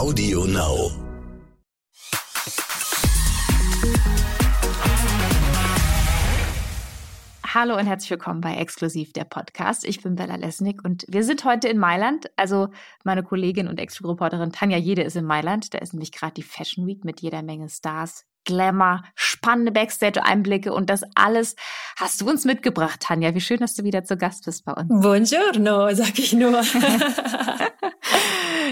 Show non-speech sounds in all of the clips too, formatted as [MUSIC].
Audio Now. Hallo und herzlich willkommen bei Exklusiv der Podcast. Ich bin Bella Lesnick und wir sind heute in Mailand. Also meine Kollegin und Ex-Reporterin Tanja Jede ist in Mailand. Da ist nämlich gerade die Fashion Week mit jeder Menge Stars, Glamour, spannende Backstage-Einblicke und das alles hast du uns mitgebracht, Tanja. Wie schön, dass du wieder zu Gast bist bei uns. Buongiorno, sag ich nur. [LAUGHS]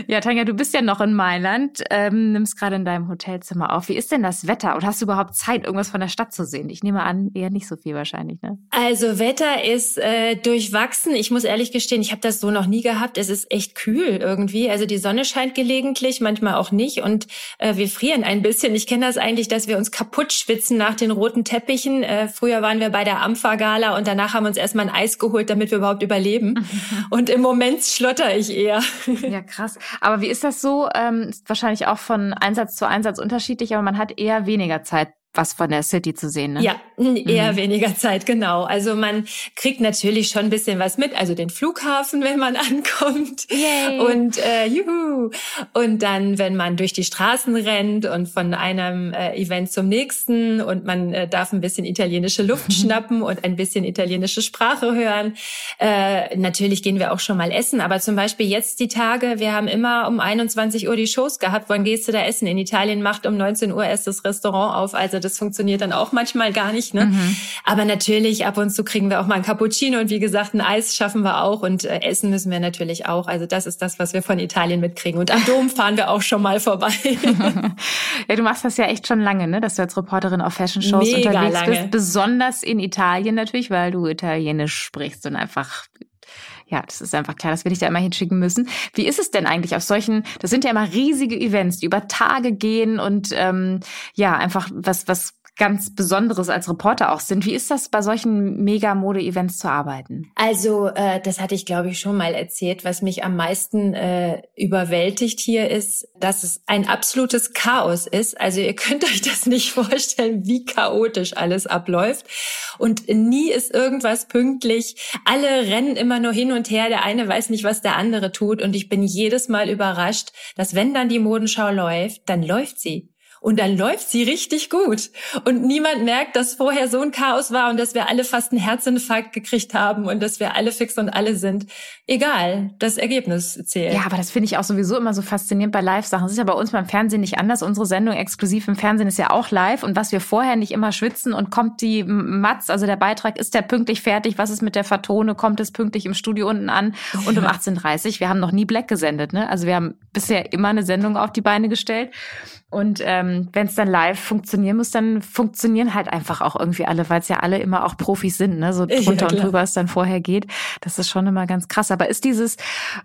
Ja, Tanja, du bist ja noch in Mailand, ähm, nimmst gerade in deinem Hotelzimmer auf. Wie ist denn das Wetter? Und hast du überhaupt Zeit, irgendwas von der Stadt zu sehen? Ich nehme an, eher nicht so viel wahrscheinlich, ne? Also Wetter ist äh, durchwachsen. Ich muss ehrlich gestehen, ich habe das so noch nie gehabt. Es ist echt kühl irgendwie. Also die Sonne scheint gelegentlich, manchmal auch nicht. Und äh, wir frieren ein bisschen. Ich kenne das eigentlich, dass wir uns kaputt schwitzen nach den roten Teppichen. Äh, früher waren wir bei der Ampha-Gala und danach haben wir uns erstmal ein Eis geholt, damit wir überhaupt überleben. [LAUGHS] und im Moment schlotter ich eher. Ja, krass. Aber wie ist das so? Ähm, ist wahrscheinlich auch von Einsatz zu Einsatz unterschiedlich, aber man hat eher weniger Zeit was von der City zu sehen, ne? Ja, eher mhm. weniger Zeit, genau. Also man kriegt natürlich schon ein bisschen was mit, also den Flughafen, wenn man [LAUGHS] ankommt. Yay. Und äh, juhu. Und dann, wenn man durch die Straßen rennt und von einem äh, Event zum nächsten und man äh, darf ein bisschen italienische Luft [LAUGHS] schnappen und ein bisschen italienische Sprache hören. Äh, natürlich gehen wir auch schon mal essen, aber zum Beispiel jetzt die Tage, wir haben immer um 21 Uhr die Shows gehabt. Wann gehst du da essen? In Italien macht um 19 Uhr erst das Restaurant auf. Also das funktioniert dann auch manchmal gar nicht. Ne? Mhm. Aber natürlich, ab und zu kriegen wir auch mal ein Cappuccino und wie gesagt, ein Eis schaffen wir auch und äh, essen müssen wir natürlich auch. Also das ist das, was wir von Italien mitkriegen. Und am Dom fahren wir auch schon mal vorbei. [LAUGHS] ja, du machst das ja echt schon lange, ne? dass du als Reporterin auf Fashion-Shows unterwegs lange. bist. Besonders in Italien natürlich, weil du Italienisch sprichst und einfach ja, das ist einfach klar, dass wir dich da immer hinschicken müssen. Wie ist es denn eigentlich auf solchen, das sind ja immer riesige Events, die über Tage gehen und ähm, ja, einfach was, was ganz Besonderes als Reporter auch sind. Wie ist das bei solchen Mega-Mode-Events zu arbeiten? Also, äh, das hatte ich, glaube ich, schon mal erzählt. Was mich am meisten äh, überwältigt hier ist, dass es ein absolutes Chaos ist. Also ihr [LAUGHS] könnt euch das nicht vorstellen, wie chaotisch alles abläuft. Und nie ist irgendwas pünktlich. Alle rennen immer nur hin und her. Der eine weiß nicht, was der andere tut. Und ich bin jedes Mal überrascht, dass wenn dann die Modenschau läuft, dann läuft sie. Und dann läuft sie richtig gut. Und niemand merkt, dass vorher so ein Chaos war und dass wir alle fast einen Herzinfarkt gekriegt haben und dass wir alle fix und alle sind. Egal, das Ergebnis zählt. Ja, aber das finde ich auch sowieso immer so faszinierend bei Live-Sachen. Das ist ja bei uns beim Fernsehen nicht anders. Unsere Sendung exklusiv im Fernsehen ist ja auch live. Und was wir vorher nicht immer schwitzen und kommt die Matz, also der Beitrag, ist der pünktlich fertig? Was ist mit der Vertone? Kommt es pünktlich im Studio unten an? Und um 18.30 Uhr, wir haben noch nie Black gesendet, ne? Also wir haben bisher immer eine Sendung auf die Beine gestellt. Und ähm, wenn es dann live funktionieren muss, dann funktionieren halt einfach auch irgendwie alle, weil es ja alle immer auch Profis sind, ne? So drunter ja, und drüber es dann vorher geht. Das ist schon immer ganz krass. Aber ist dieses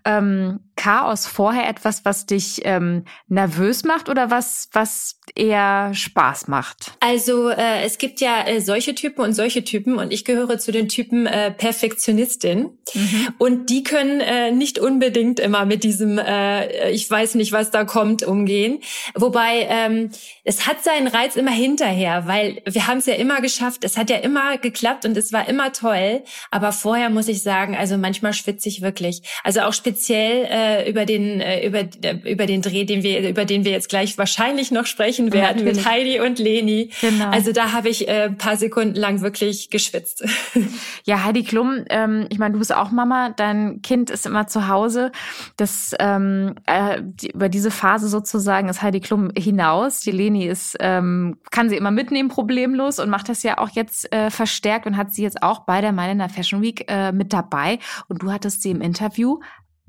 ähm, Chaos vorher etwas, was dich ähm, nervös macht oder was, was eher Spaß macht? Also äh, es gibt ja äh, solche Typen und solche Typen und ich gehöre zu den Typen äh, Perfektionistin. Mhm. Und die können äh, nicht unbedingt immer mit diesem, äh, ich weiß nicht, was da kommt, umgehen. Wobei ähm, es hat seinen Reiz immer hinterher, weil wir haben es ja immer geschafft, es hat ja immer geklappt und es war immer toll. Aber vorher muss ich sagen, also manchmal schwitze ich wirklich. Also auch speziell äh, über den äh, über äh, über den Dreh, den wir über den wir jetzt gleich wahrscheinlich noch sprechen werden Natürlich. mit Heidi und Leni. Genau. Also da habe ich äh, paar Sekunden lang wirklich geschwitzt. [LAUGHS] Ja, Heidi Klum, ähm, ich meine, du bist auch Mama, dein Kind ist immer zu Hause. Das ähm, äh, die, über diese Phase sozusagen ist Heidi Klum hinaus. Die Leni ist, ähm, kann sie immer mitnehmen, problemlos und macht das ja auch jetzt äh, verstärkt und hat sie jetzt auch bei der Mailänder Fashion Week äh, mit dabei. Und du hattest sie im Interview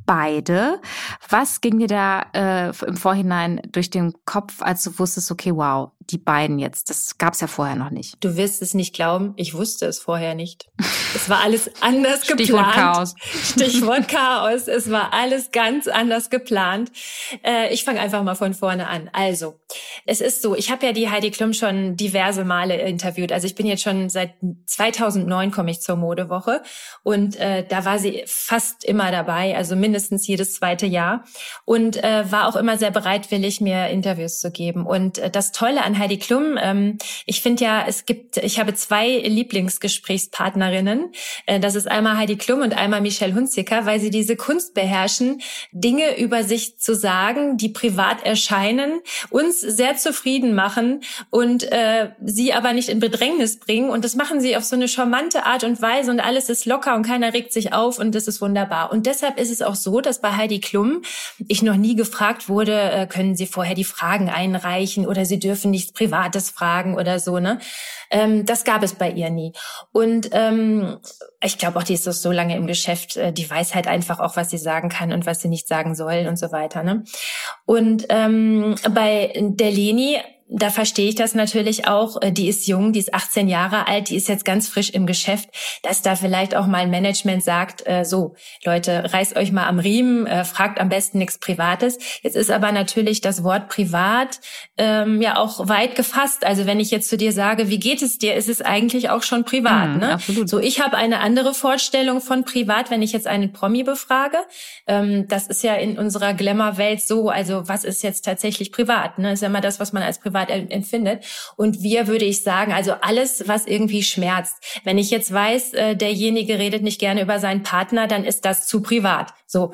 beide. Was ging dir da äh, im Vorhinein durch den Kopf, als du wusstest, okay, wow, die beiden jetzt, das gab's ja vorher noch nicht. Du wirst es nicht glauben, ich wusste es vorher nicht. Es war alles [LAUGHS] anders Stichwort geplant. Chaos. Stichwort [LAUGHS] Chaos. Es war alles ganz anders geplant. Äh, ich fange einfach mal von vorne an. Also, es ist so, ich habe ja die Heidi Klum schon diverse Male interviewt. Also ich bin jetzt schon seit 2009 komme ich zur Modewoche und äh, da war sie fast immer dabei, also mindestens jedes zweite Jahr und äh, war auch immer sehr bereitwillig, mir Interviews zu geben. Und äh, das Tolle an Heidi Klum. Ähm, ich finde ja, es gibt, ich habe zwei Lieblingsgesprächspartnerinnen. Äh, das ist einmal Heidi Klum und einmal Michelle Hunziker, weil sie diese Kunst beherrschen, Dinge über sich zu sagen, die privat erscheinen, uns sehr zufrieden machen und äh, sie aber nicht in Bedrängnis bringen. Und das machen sie auf so eine charmante Art und Weise und alles ist locker und keiner regt sich auf und das ist wunderbar. Und deshalb ist es auch so, dass bei Heidi Klum ich noch nie gefragt wurde, äh, können Sie vorher die Fragen einreichen oder Sie dürfen nichts Privates fragen oder so, ne? Ähm, das gab es bei ihr nie. Und ähm, ich glaube auch, die ist so lange im Geschäft, äh, die weiß halt einfach auch, was sie sagen kann und was sie nicht sagen soll und so weiter. Ne? Und ähm, bei der Leni da verstehe ich das natürlich auch. Äh, die ist jung, die ist 18 Jahre alt, die ist jetzt ganz frisch im Geschäft, dass da vielleicht auch mal ein Management sagt, äh, so, Leute, reißt euch mal am Riemen, äh, fragt am besten nichts Privates. Jetzt ist aber natürlich das Wort privat ähm, ja auch weit gefasst. Also wenn ich jetzt zu dir sage, wie geht es dir, ist es eigentlich auch schon privat. Mhm, ne? Absolut. So, ich habe eine andere Vorstellung von privat, wenn ich jetzt einen Promi befrage. Ähm, das ist ja in unserer Glamour-Welt so, also was ist jetzt tatsächlich privat? Ne? ist ja immer das, was man als privat privat empfindet. Und wir würde ich sagen, also alles, was irgendwie schmerzt. Wenn ich jetzt weiß, äh, derjenige redet nicht gerne über seinen Partner, dann ist das zu privat. So.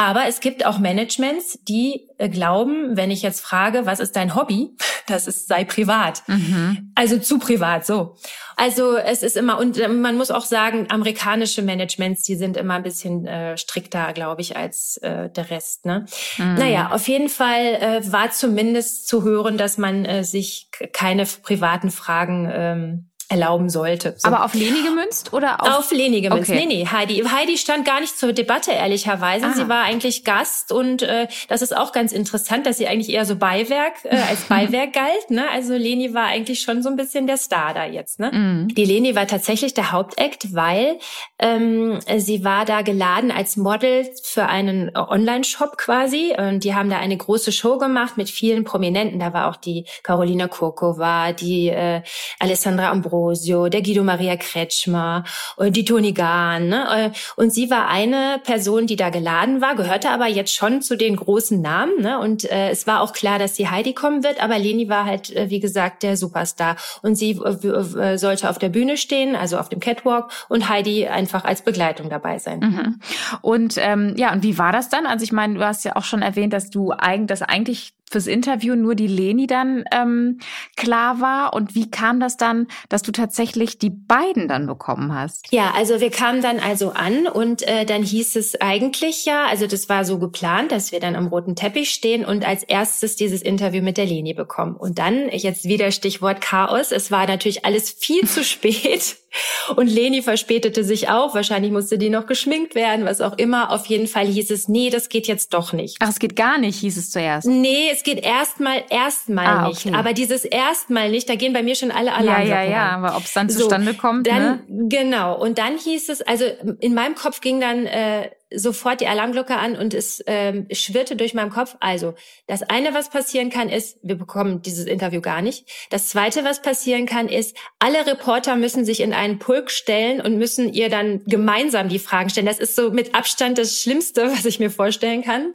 Aber es gibt auch Managements, die äh, glauben, wenn ich jetzt frage, was ist dein Hobby, [LAUGHS] das ist sei privat. Mhm. Also zu privat, so. Also es ist immer, und äh, man muss auch sagen, amerikanische Managements, die sind immer ein bisschen äh, strikter, glaube ich, als äh, der Rest. Ne? Mhm. Naja, auf jeden Fall äh, war zumindest zu hören, dass man äh, sich keine privaten Fragen ähm, erlauben sollte. So. Aber auf Leni gemünzt oder auf? Auf Leni gemünzt. Okay. Nee, nee, Heidi. Heidi stand gar nicht zur Debatte, ehrlicherweise. Aha. Sie war eigentlich Gast und äh, das ist auch ganz interessant, dass sie eigentlich eher so Beiwerk, äh, [LAUGHS] als Beiwerk galt. Ne? Also Leni war eigentlich schon so ein bisschen der Star da jetzt. Ne? Mhm. Die Leni war tatsächlich der Hauptakt, weil ähm, sie war da geladen als Model für einen Online-Shop quasi. Und die haben da eine große Show gemacht mit vielen Prominenten. Da war auch die Carolina Kurkova, die äh, Alessandra Ambro Ambrosio, der Guido Maria Kretschmer die Toni Gahn. Ne? Und sie war eine Person, die da geladen war, gehörte aber jetzt schon zu den großen Namen. Ne? Und äh, es war auch klar, dass die Heidi kommen wird, aber Leni war halt, äh, wie gesagt, der Superstar. Und sie äh, äh, sollte auf der Bühne stehen, also auf dem Catwalk, und Heidi einfach als Begleitung dabei sein. Mhm. Und ähm, ja, und wie war das dann? Also ich meine, du hast ja auch schon erwähnt, dass du eigentlich, dass eigentlich fürs Interview nur die Leni dann ähm, klar war? Und wie kam das dann, dass du tatsächlich die beiden dann bekommen hast? Ja, also wir kamen dann also an und äh, dann hieß es eigentlich ja, also das war so geplant, dass wir dann am roten Teppich stehen und als erstes dieses Interview mit der Leni bekommen. Und dann, jetzt wieder Stichwort Chaos, es war natürlich alles viel zu [LAUGHS] spät. Und Leni verspätete sich auch. Wahrscheinlich musste die noch geschminkt werden, was auch immer. Auf jeden Fall hieß es, nee, das geht jetzt doch nicht. Ach, es geht gar nicht, hieß es zuerst. Nee, es geht erstmal erstmal ah, nicht. Okay. Aber dieses erstmal nicht, da gehen bei mir schon alle Alarmglocken Ja, ja, ja, aber ob es dann zustande so, kommt, dann, ne? Genau. Und dann hieß es, also in meinem Kopf ging dann äh, sofort die Alarmglocke an und es ähm, schwirrte durch meinen Kopf. Also, das eine, was passieren kann, ist, wir bekommen dieses Interview gar nicht. Das zweite, was passieren kann, ist, alle Reporter müssen sich in einen Pulk stellen und müssen ihr dann gemeinsam die Fragen stellen. Das ist so mit Abstand das Schlimmste, was ich mir vorstellen kann.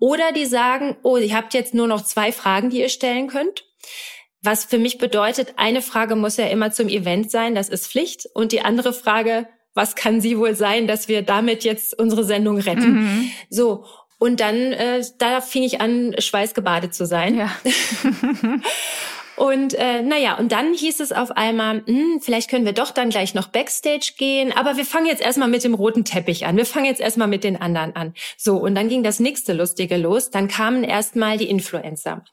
Oder die sagen, oh, ihr habt jetzt nur noch zwei Fragen, die ihr stellen könnt. Was für mich bedeutet, eine Frage muss ja immer zum Event sein, das ist Pflicht. Und die andere Frage was kann sie wohl sein, dass wir damit jetzt unsere Sendung retten? Mhm. So. Und dann, äh, da fing ich an, schweißgebadet zu sein. Ja. [LAUGHS] Und äh, naja, und dann hieß es auf einmal, hm, vielleicht können wir doch dann gleich noch Backstage gehen, aber wir fangen jetzt erstmal mit dem roten Teppich an. Wir fangen jetzt erstmal mit den anderen an. So, und dann ging das nächste Lustige los. Dann kamen erstmal die Influencer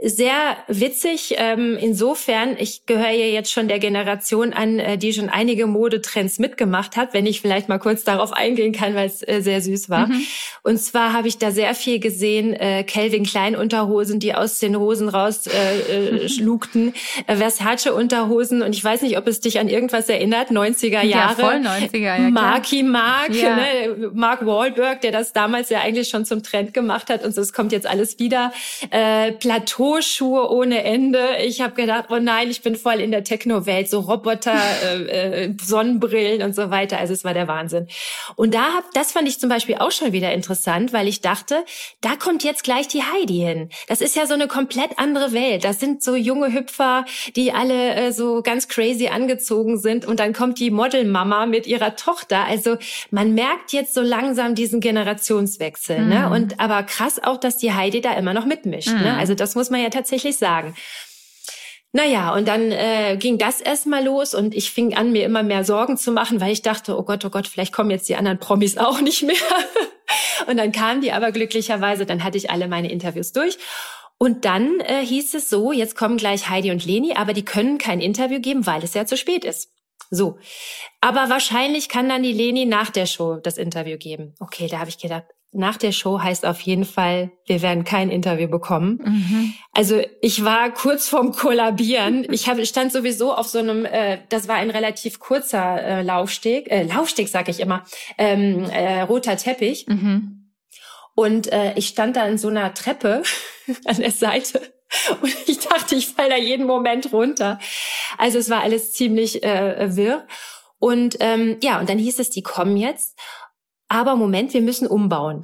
sehr witzig. Ähm, insofern, ich gehöre ja jetzt schon der Generation an, äh, die schon einige Modetrends mitgemacht hat, wenn ich vielleicht mal kurz darauf eingehen kann, weil es äh, sehr süß war. Mhm. Und zwar habe ich da sehr viel gesehen, äh, Calvin Klein Unterhosen, die aus den Hosen raus äh, äh, [LAUGHS] schlugten, äh, Versace Unterhosen und ich weiß nicht, ob es dich an irgendwas erinnert, 90er Jahre. Ja, voll 90er, ja. Marky Mark, ja. ne? Mark Wahlberg, der das damals ja eigentlich schon zum Trend gemacht hat und so, es kommt jetzt alles wieder. Äh, Plateau Strohschuhe ohne Ende. Ich habe gedacht, oh nein, ich bin voll in der Techno-Welt, so Roboter, [LAUGHS] äh, äh, Sonnenbrillen und so weiter. Also es war der Wahnsinn. Und da hab, das fand ich zum Beispiel auch schon wieder interessant, weil ich dachte, da kommt jetzt gleich die Heidi hin. Das ist ja so eine komplett andere Welt. Das sind so junge Hüpfer, die alle äh, so ganz crazy angezogen sind. Und dann kommt die Modelmama mit ihrer Tochter. Also man merkt jetzt so langsam diesen Generationswechsel. Mhm. Ne? Und aber krass auch, dass die Heidi da immer noch mitmischt. Ne? Mhm. Ne? Also das muss man ja tatsächlich sagen. Naja, und dann äh, ging das erstmal los und ich fing an, mir immer mehr Sorgen zu machen, weil ich dachte, oh Gott, oh Gott, vielleicht kommen jetzt die anderen Promis [LAUGHS] auch nicht mehr. und dann kamen die aber glücklicherweise, dann hatte ich alle meine Interviews durch. Und dann äh, hieß es so, jetzt kommen gleich Heidi und Leni, aber die können kein Interview geben, weil es ja zu spät ist. So. Aber wahrscheinlich kann dann die Leni nach der Show das Interview geben. Okay, da habe ich gedacht, nach der Show heißt auf jeden Fall, wir werden kein Interview bekommen. Mhm. Also ich war kurz vorm Kollabieren. Ich hab, stand sowieso auf so einem, äh, das war ein relativ kurzer äh, Laufsteg, äh, Laufsteg sag ich immer, ähm, äh, roter Teppich. Mhm. Und äh, ich stand da in so einer Treppe [LAUGHS] an der Seite. Und ich dachte, ich falle da jeden Moment runter. Also es war alles ziemlich äh, wirr. Und ähm, ja, und dann hieß es, die kommen jetzt. Aber Moment, wir müssen umbauen.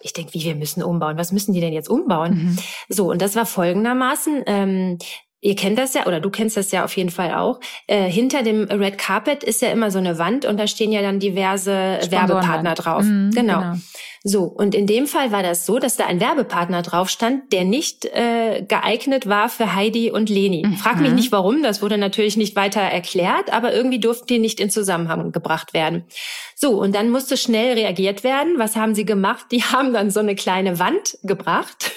Ich denke, wie wir müssen umbauen? Was müssen die denn jetzt umbauen? Mhm. So, und das war folgendermaßen. Ähm, Ihr kennt das ja, oder du kennst das ja auf jeden Fall auch. Äh, hinter dem Red Carpet ist ja immer so eine Wand und da stehen ja dann diverse Werbepartner drauf. Mhm, genau. genau. So, und in dem Fall war das so, dass da ein Werbepartner drauf stand, der nicht äh, geeignet war für Heidi und Leni. Mhm. Frag mich nicht warum, das wurde natürlich nicht weiter erklärt, aber irgendwie durften die nicht in Zusammenhang gebracht werden. So, und dann musste schnell reagiert werden. Was haben sie gemacht? Die haben dann so eine kleine Wand gebracht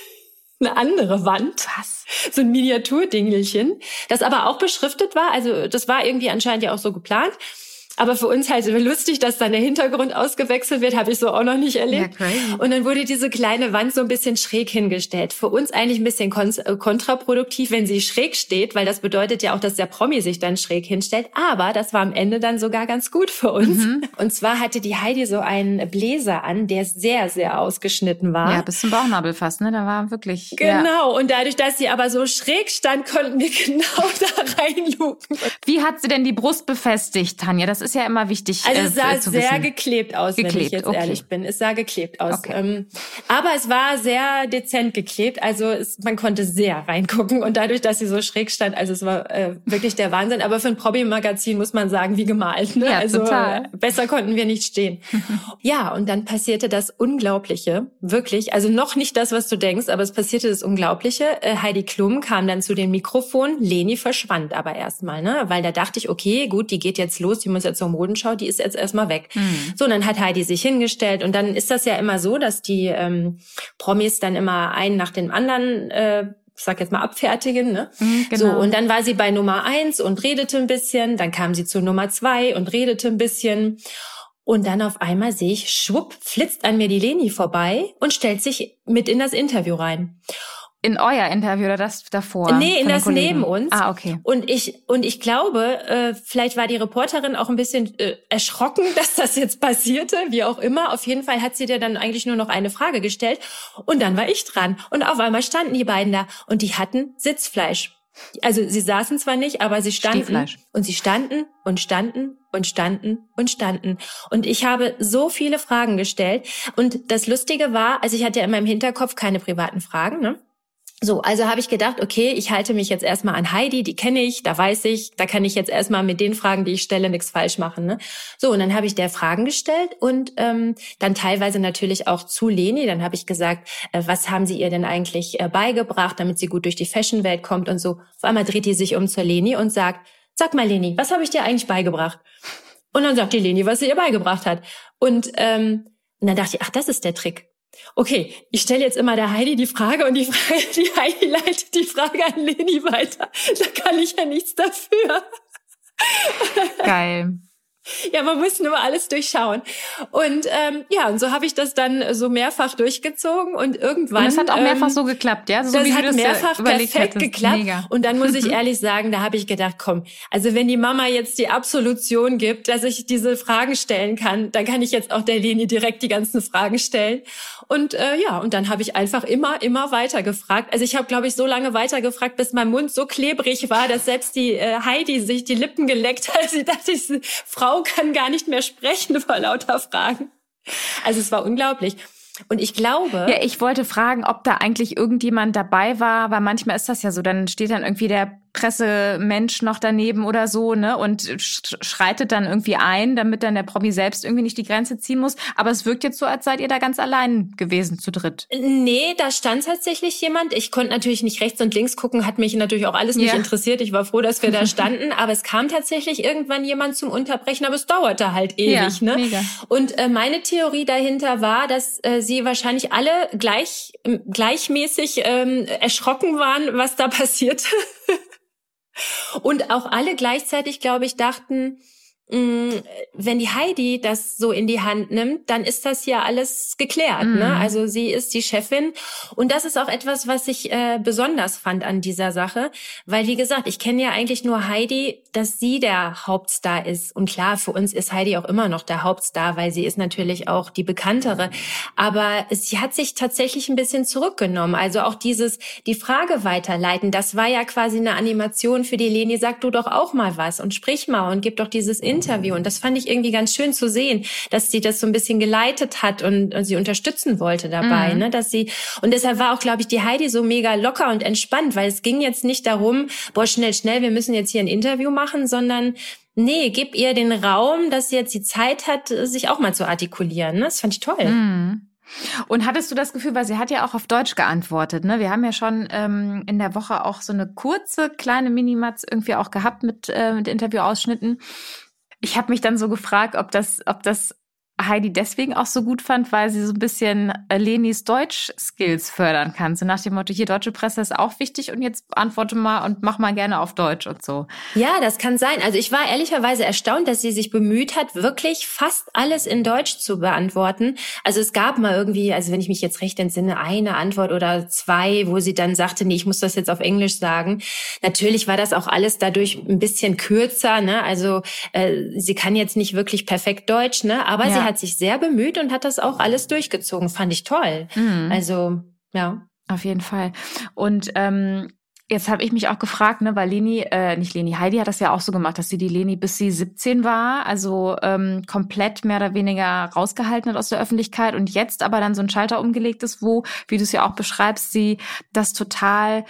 eine andere Wand. Was? So ein Miniaturdingelchen, das aber auch beschriftet war. Also das war irgendwie anscheinend ja auch so geplant. Aber für uns halt lustig, dass dann der Hintergrund ausgewechselt wird, habe ich so auch noch nicht erlebt. Ja, und dann wurde diese kleine Wand so ein bisschen schräg hingestellt. Für uns eigentlich ein bisschen äh, kontraproduktiv, wenn sie schräg steht, weil das bedeutet ja auch, dass der Promi sich dann schräg hinstellt. Aber das war am Ende dann sogar ganz gut für uns. Mhm. Und zwar hatte die Heidi so einen Bläser an, der sehr, sehr ausgeschnitten war. Ja, bis zum Bauchnabel fast, ne? Da war wirklich. Genau. Ja. Und dadurch, dass sie aber so schräg stand, konnten wir [LAUGHS] genau da reinluken. Wie hat sie denn die Brust befestigt, Tanja? Das ist ja immer wichtig. Also es sah äh, sehr wissen. geklebt aus, geklebt, wenn ich jetzt okay. ehrlich bin. Es sah geklebt aus. Okay. Ähm, aber es war sehr dezent geklebt. Also es, man konnte sehr reingucken. Und dadurch, dass sie so schräg stand, also es war äh, wirklich der Wahnsinn. Aber für ein Probi-Magazin muss man sagen, wie gemalt. Ne? Ja, also total. besser konnten wir nicht stehen. [LAUGHS] ja, und dann passierte das Unglaubliche. Wirklich. Also noch nicht das, was du denkst, aber es passierte das Unglaubliche. Äh, Heidi Klum kam dann zu dem Mikrofon. Leni verschwand aber erstmal, ne? Weil da dachte ich, okay, gut, die geht jetzt los, die muss jetzt zur Modenschau, die ist jetzt erstmal weg. Mhm. So, und dann hat Heidi sich hingestellt und dann ist das ja immer so, dass die ähm, Promis dann immer einen nach dem anderen äh, ich sag jetzt mal abfertigen, ne? Mhm, genau. So, und dann war sie bei Nummer eins und redete ein bisschen, dann kam sie zu Nummer zwei und redete ein bisschen. Und dann auf einmal sehe ich, schwupp, flitzt an mir die Leni vorbei und stellt sich mit in das Interview rein in euer Interview oder das davor? Nee, in das neben uns. Ah, okay. Und ich, und ich glaube, äh, vielleicht war die Reporterin auch ein bisschen äh, erschrocken, [LAUGHS] dass das jetzt passierte, wie auch immer. Auf jeden Fall hat sie dir dann eigentlich nur noch eine Frage gestellt. Und dann war ich dran. Und auf einmal standen die beiden da und die hatten Sitzfleisch. Also sie saßen zwar nicht, aber sie standen und sie standen und standen und standen und standen. Und ich habe so viele Fragen gestellt. Und das Lustige war, also ich hatte ja in meinem Hinterkopf keine privaten Fragen, ne? So, also habe ich gedacht, okay, ich halte mich jetzt erstmal an Heidi, die kenne ich, da weiß ich, da kann ich jetzt erstmal mit den Fragen, die ich stelle, nichts falsch machen. Ne? So, und dann habe ich der Fragen gestellt und ähm, dann teilweise natürlich auch zu Leni. Dann habe ich gesagt, äh, was haben sie ihr denn eigentlich äh, beigebracht, damit sie gut durch die Fashionwelt kommt und so. Auf einmal dreht die sich um zur Leni und sagt, sag mal Leni, was habe ich dir eigentlich beigebracht? Und dann sagt die Leni, was sie ihr beigebracht hat. Und, ähm, und dann dachte ich, ach, das ist der Trick. Okay, ich stelle jetzt immer der Heidi die Frage und die, Frage, [LAUGHS] die Heidi leitet die Frage an Leni weiter. Da kann ich ja nichts dafür. Geil. [LAUGHS] Ja, man muss nur alles durchschauen. Und ähm, ja, und so habe ich das dann so mehrfach durchgezogen und irgendwann. Und das hat auch mehrfach ähm, so geklappt, ja? So das hat das mehrfach perfekt hattest. geklappt. Mega. Und dann muss ich [LAUGHS] ehrlich sagen, da habe ich gedacht, komm, also wenn die Mama jetzt die Absolution gibt, dass ich diese Fragen stellen kann, dann kann ich jetzt auch der Leni direkt die ganzen Fragen stellen. Und äh, ja, und dann habe ich einfach immer, immer weiter gefragt. Also ich habe, glaube ich, so lange weiter gefragt, bis mein Mund so klebrig war, dass selbst die äh, Heidi sich die Lippen geleckt hat. [LAUGHS] Sie dachte, diese Frau kann gar nicht mehr sprechen vor lauter Fragen. Also es war unglaublich. Und ich glaube. Ja, ich wollte fragen, ob da eigentlich irgendjemand dabei war, weil manchmal ist das ja so, dann steht dann irgendwie der Pressemensch noch daneben oder so, ne, und schreitet dann irgendwie ein, damit dann der Promi selbst irgendwie nicht die Grenze ziehen muss. Aber es wirkt jetzt so, als seid ihr da ganz allein gewesen zu dritt. Nee, da stand tatsächlich jemand. Ich konnte natürlich nicht rechts und links gucken, hat mich natürlich auch alles nicht ja. interessiert. Ich war froh, dass wir da [LAUGHS] standen. aber es kam tatsächlich irgendwann jemand zum Unterbrechen, aber es dauerte halt ewig, ja, ne? Mega. Und äh, meine Theorie dahinter war, dass äh, sie wahrscheinlich alle gleich gleichmäßig ähm, erschrocken waren, was da [LAUGHS] passierte. Und auch alle gleichzeitig, glaube ich, dachten, wenn die Heidi das so in die Hand nimmt, dann ist das ja alles geklärt. Mm. Ne? Mhm. Also sie ist die Chefin. Und das ist auch etwas, was ich äh, besonders fand an dieser Sache. Weil, wie gesagt, ich kenne ja eigentlich nur Heidi, dass sie der Hauptstar ist. Und klar, für uns ist Heidi auch immer noch der Hauptstar, weil sie ist natürlich auch die bekanntere. Aber sie hat sich tatsächlich ein bisschen zurückgenommen. Also auch dieses, die Frage weiterleiten, das war ja quasi eine Animation für die Leni. Sag du doch auch mal was und sprich mal und gib doch dieses Interview. Und das fand ich irgendwie ganz schön zu sehen, dass sie das so ein bisschen geleitet hat und, und sie unterstützen wollte dabei, mhm. ne, dass sie, und deshalb war auch, glaube ich, die Heidi so mega locker und entspannt, weil es ging jetzt nicht darum, boah, schnell, schnell, wir müssen jetzt hier ein Interview machen, sondern nee, gib ihr den Raum, dass sie jetzt die Zeit hat, sich auch mal zu artikulieren. Ne? Das fand ich toll. Mhm. Und hattest du das Gefühl, weil sie hat ja auch auf Deutsch geantwortet, ne? Wir haben ja schon ähm, in der Woche auch so eine kurze kleine Minimatz irgendwie auch gehabt mit, äh, mit Interviewausschnitten. Ich habe mich dann so gefragt, ob das, ob das Heidi deswegen auch so gut fand, weil sie so ein bisschen äh, Lenis Deutsch-Skills fördern kann. So nach dem Motto, hier deutsche Presse ist auch wichtig und jetzt antworte mal und mach mal gerne auf Deutsch und so. Ja, das kann sein. Also ich war ehrlicherweise erstaunt, dass sie sich bemüht hat, wirklich fast alles in Deutsch zu beantworten. Also es gab mal irgendwie, also wenn ich mich jetzt recht entsinne, eine Antwort oder zwei, wo sie dann sagte, nee, ich muss das jetzt auf Englisch sagen. Natürlich war das auch alles dadurch ein bisschen kürzer, ne? Also äh, sie kann jetzt nicht wirklich perfekt Deutsch, ne? Aber ja. sie hat sich sehr bemüht und hat das auch alles durchgezogen. Fand ich toll. Mhm. Also, ja. Auf jeden Fall. Und ähm, Jetzt habe ich mich auch gefragt, ne, weil Leni, äh, nicht Leni, Heidi hat das ja auch so gemacht, dass sie die Leni bis sie 17 war, also ähm, komplett mehr oder weniger rausgehalten hat aus der Öffentlichkeit und jetzt aber dann so ein Schalter umgelegt ist, wo, wie du es ja auch beschreibst, sie das total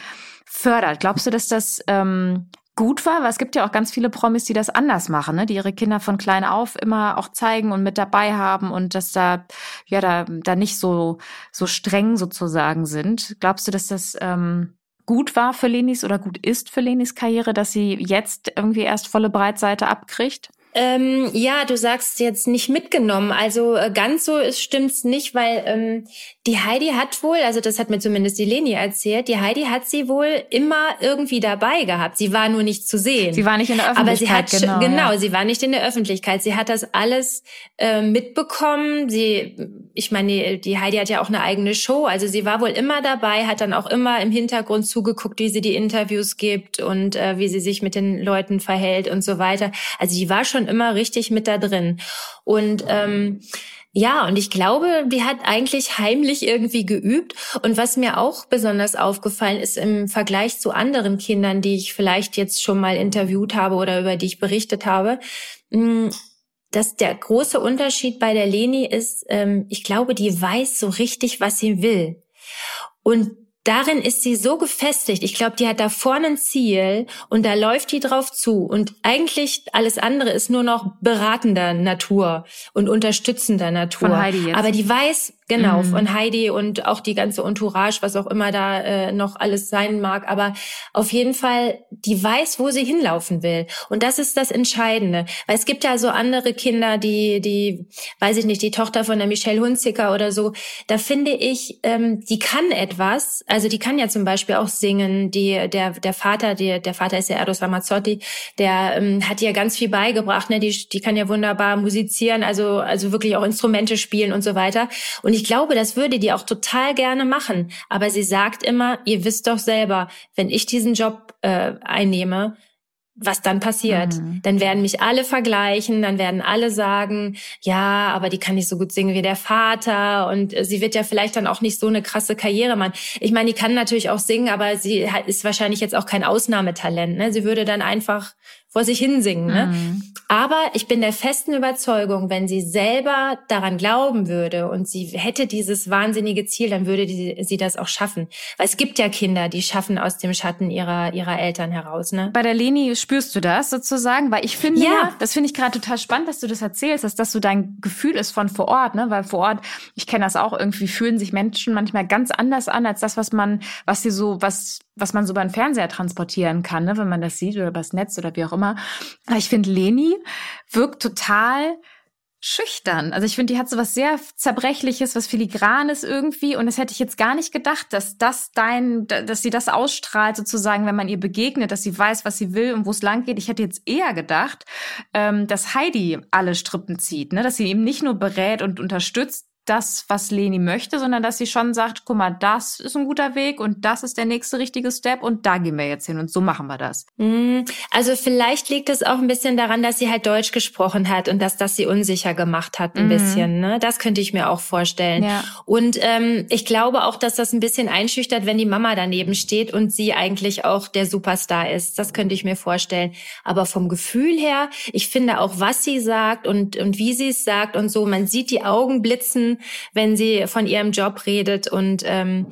fördert. Glaubst du, dass das ähm, gut war, weil es gibt ja auch ganz viele Promis, die das anders machen, ne? die ihre Kinder von klein auf immer auch zeigen und mit dabei haben und dass da ja da, da nicht so so streng sozusagen sind. Glaubst du, dass das ähm, gut war für Lenis oder gut ist für Lenis Karriere, dass sie jetzt irgendwie erst volle Breitseite abkriegt? Ähm, ja, du sagst jetzt nicht mitgenommen. Also äh, ganz so stimmt's nicht, weil ähm, die Heidi hat wohl, also das hat mir zumindest die Leni erzählt, die Heidi hat sie wohl immer irgendwie dabei gehabt. Sie war nur nicht zu sehen. Sie war nicht in der Öffentlichkeit. Aber sie hat genau, genau ja. sie war nicht in der Öffentlichkeit. Sie hat das alles äh, mitbekommen. Sie, ich meine, die Heidi hat ja auch eine eigene Show, also sie war wohl immer dabei, hat dann auch immer im Hintergrund zugeguckt, wie sie die Interviews gibt und äh, wie sie sich mit den Leuten verhält und so weiter. Also die war schon immer richtig mit da drin. Und ähm, ja, und ich glaube, die hat eigentlich heimlich irgendwie geübt. Und was mir auch besonders aufgefallen ist im Vergleich zu anderen Kindern, die ich vielleicht jetzt schon mal interviewt habe oder über die ich berichtet habe, hm, dass der große Unterschied bei der Leni ist, ähm, ich glaube, die weiß so richtig, was sie will. Und darin ist sie so gefestigt. Ich glaube, die hat da vorne ein Ziel und da läuft die drauf zu. Und eigentlich alles andere ist nur noch beratender Natur und unterstützender Natur. Von Heidi jetzt. Aber die weiß, Genau, mhm. von Heidi und auch die ganze Entourage, was auch immer da äh, noch alles sein mag. Aber auf jeden Fall, die weiß, wo sie hinlaufen will. Und das ist das Entscheidende. Weil es gibt ja so andere Kinder, die, die, weiß ich nicht, die Tochter von der Michelle Hunziker oder so. Da finde ich, ähm, die kann etwas. Also die kann ja zum Beispiel auch singen. Die, der, der Vater, die, der Vater ist ja Erdos Ramazzotti, der ähm, hat ihr ganz viel beigebracht. Ne? Die, die kann ja wunderbar musizieren, also, also wirklich auch Instrumente spielen und so weiter. Und ich glaube, das würde die auch total gerne machen. Aber sie sagt immer, ihr wisst doch selber, wenn ich diesen Job äh, einnehme, was dann passiert. Mhm. Dann werden mich alle vergleichen, dann werden alle sagen, ja, aber die kann nicht so gut singen wie der Vater und sie wird ja vielleicht dann auch nicht so eine krasse Karriere machen. Ich meine, die kann natürlich auch singen, aber sie ist wahrscheinlich jetzt auch kein Ausnahmetalent. Ne? Sie würde dann einfach vor sich hinsingen. Ne? Mhm. Aber ich bin der festen Überzeugung, wenn sie selber daran glauben würde und sie hätte dieses wahnsinnige Ziel, dann würde die, sie das auch schaffen. Weil es gibt ja Kinder, die schaffen aus dem Schatten ihrer, ihrer Eltern heraus. Ne? Bei der Leni spürst du das sozusagen, weil ich finde, ja. das finde ich gerade total spannend, dass du das erzählst, dass das so dein Gefühl ist von vor Ort, ne? Weil vor Ort, ich kenne das auch, irgendwie fühlen sich Menschen manchmal ganz anders an als das, was man, was sie so, was was man so beim Fernseher transportieren kann, ne, wenn man das sieht oder übers Netz oder wie auch immer. Aber ich finde, Leni wirkt total schüchtern. Also ich finde, die hat so was sehr zerbrechliches, was filigranes irgendwie. Und das hätte ich jetzt gar nicht gedacht, dass das dein, dass sie das ausstrahlt sozusagen, wenn man ihr begegnet, dass sie weiß, was sie will und wo es lang geht. Ich hätte jetzt eher gedacht, ähm, dass Heidi alle Strippen zieht, ne? dass sie eben nicht nur berät und unterstützt, das, was Leni möchte, sondern dass sie schon sagt, guck mal, das ist ein guter Weg und das ist der nächste richtige Step und da gehen wir jetzt hin und so machen wir das. Mm, also vielleicht liegt es auch ein bisschen daran, dass sie halt Deutsch gesprochen hat und dass das sie unsicher gemacht hat ein mhm. bisschen. Ne? Das könnte ich mir auch vorstellen. Ja. Und ähm, ich glaube auch, dass das ein bisschen einschüchtert, wenn die Mama daneben steht und sie eigentlich auch der Superstar ist. Das könnte ich mir vorstellen. Aber vom Gefühl her, ich finde auch, was sie sagt und, und wie sie es sagt und so, man sieht die Augen blitzen wenn sie von ihrem Job redet und ähm,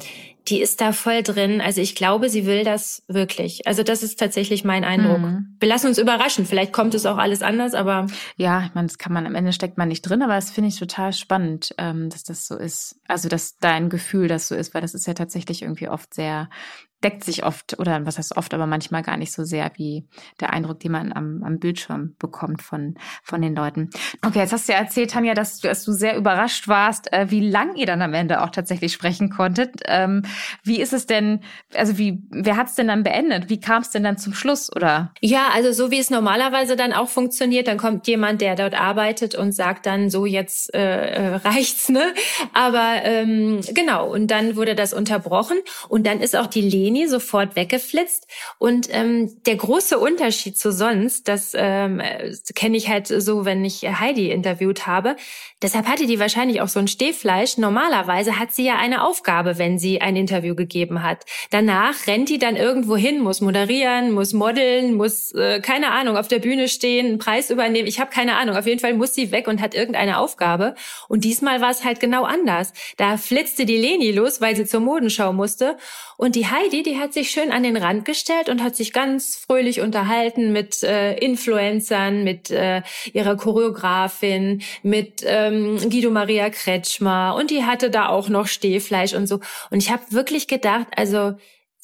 die ist da voll drin. Also ich glaube, sie will das wirklich. Also das ist tatsächlich mein Eindruck. Mhm. Wir lassen uns überraschen. Vielleicht kommt es auch alles anders, aber ja, ich meine, das kann man am Ende steckt man nicht drin, aber das finde ich total spannend, ähm, dass das so ist. Also dass dein Gefühl das so ist, weil das ist ja tatsächlich irgendwie oft sehr deckt sich oft, oder was heißt oft, aber manchmal gar nicht so sehr wie der Eindruck, den man am, am Bildschirm bekommt von, von den Leuten. Okay, jetzt hast du ja erzählt, Tanja, dass du, dass du sehr überrascht warst, äh, wie lang ihr dann am Ende auch tatsächlich sprechen konntet. Ähm, wie ist es denn, also wie, wer hat es denn dann beendet? Wie kam es denn dann zum Schluss, oder? Ja, also so wie es normalerweise dann auch funktioniert, dann kommt jemand, der dort arbeitet und sagt dann so, jetzt äh, äh reicht's, ne? Aber ähm, genau, und dann wurde das unterbrochen und dann ist auch die Leni Bikini sofort weggeflitzt. Und ähm, der große Unterschied zu sonst, das ähm, kenne ich halt so, wenn ich Heidi interviewt habe. Deshalb hatte die wahrscheinlich auch so ein Stehfleisch. Normalerweise hat sie ja eine Aufgabe, wenn sie ein Interview gegeben hat. Danach rennt die dann irgendwo hin, muss moderieren, muss modeln, muss, äh, keine Ahnung, auf der Bühne stehen, einen Preis übernehmen. Ich habe keine Ahnung. Auf jeden Fall muss sie weg und hat irgendeine Aufgabe. Und diesmal war es halt genau anders. Da flitzte die Leni los, weil sie zur Modenschau musste. Und die Heidi, die hat sich schön an den Rand gestellt und hat sich ganz fröhlich unterhalten mit äh, Influencern, mit äh, ihrer Choreografin, mit ähm, Guido Maria Kretschmer und die hatte da auch noch Stehfleisch und so. Und ich habe wirklich gedacht, also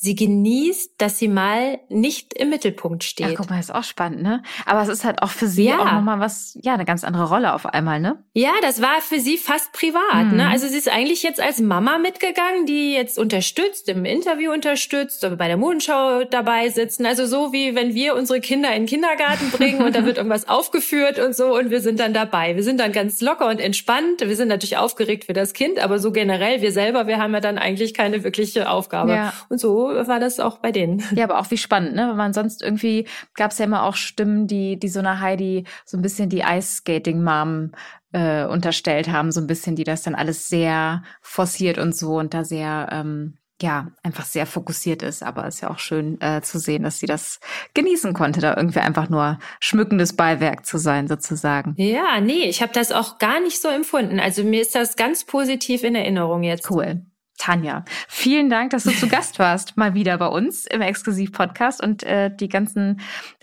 sie genießt, dass sie mal nicht im Mittelpunkt steht. Ja, guck mal, ist auch spannend, ne? Aber es ist halt auch für sie ja. auch nochmal was, ja, eine ganz andere Rolle auf einmal, ne? Ja, das war für sie fast privat, ne? mhm. ne? Also sie ist eigentlich jetzt als Mama mitgegangen, die jetzt unterstützt, im Interview unterstützt, bei der Modenschau dabei sitzen. Also so wie wenn wir unsere Kinder in den Kindergarten [LAUGHS] bringen und da wird irgendwas aufgeführt und so und wir sind dann dabei. Wir sind dann ganz locker und entspannt. Wir sind natürlich aufgeregt für das Kind, aber so generell, wir selber, wir haben ja dann eigentlich keine wirkliche Aufgabe. Ja. Und so war das auch bei denen. [LAUGHS] Ja, aber auch wie spannend, ne? Weil man sonst irgendwie gab es ja immer auch Stimmen, die, die so einer Heidi so ein bisschen die Ice-Skating-Mom äh, unterstellt haben, so ein bisschen, die das dann alles sehr forciert und so und da sehr ähm, ja, einfach sehr fokussiert ist. Aber es ist ja auch schön äh, zu sehen, dass sie das genießen konnte, da irgendwie einfach nur schmückendes Beiwerk zu sein, sozusagen. Ja, nee, ich habe das auch gar nicht so empfunden. Also mir ist das ganz positiv in Erinnerung jetzt. Cool. Tanja, vielen Dank, dass du zu Gast warst, mal wieder bei uns im Exklusiv-Podcast und äh, die ganzen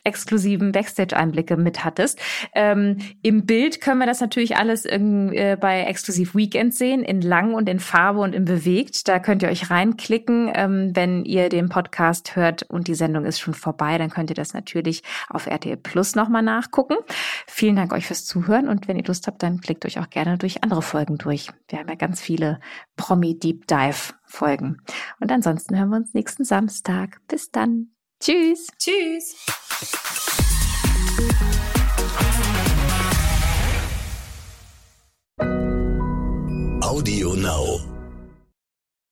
exklusiven Backstage-Einblicke mit hattest. Ähm, Im Bild können wir das natürlich alles in, äh, bei Exklusiv Weekend sehen, in lang und in Farbe und in bewegt. Da könnt ihr euch reinklicken. Ähm, wenn ihr den Podcast hört und die Sendung ist schon vorbei, dann könnt ihr das natürlich auf RTL Plus nochmal nachgucken. Vielen Dank euch fürs Zuhören und wenn ihr Lust habt, dann klickt euch auch gerne durch andere Folgen durch. Wir haben ja ganz viele Promi-Deep Dive-Folgen. Und ansonsten hören wir uns nächsten Samstag. Bis dann. Tschüss. Tschüss. Audio Now.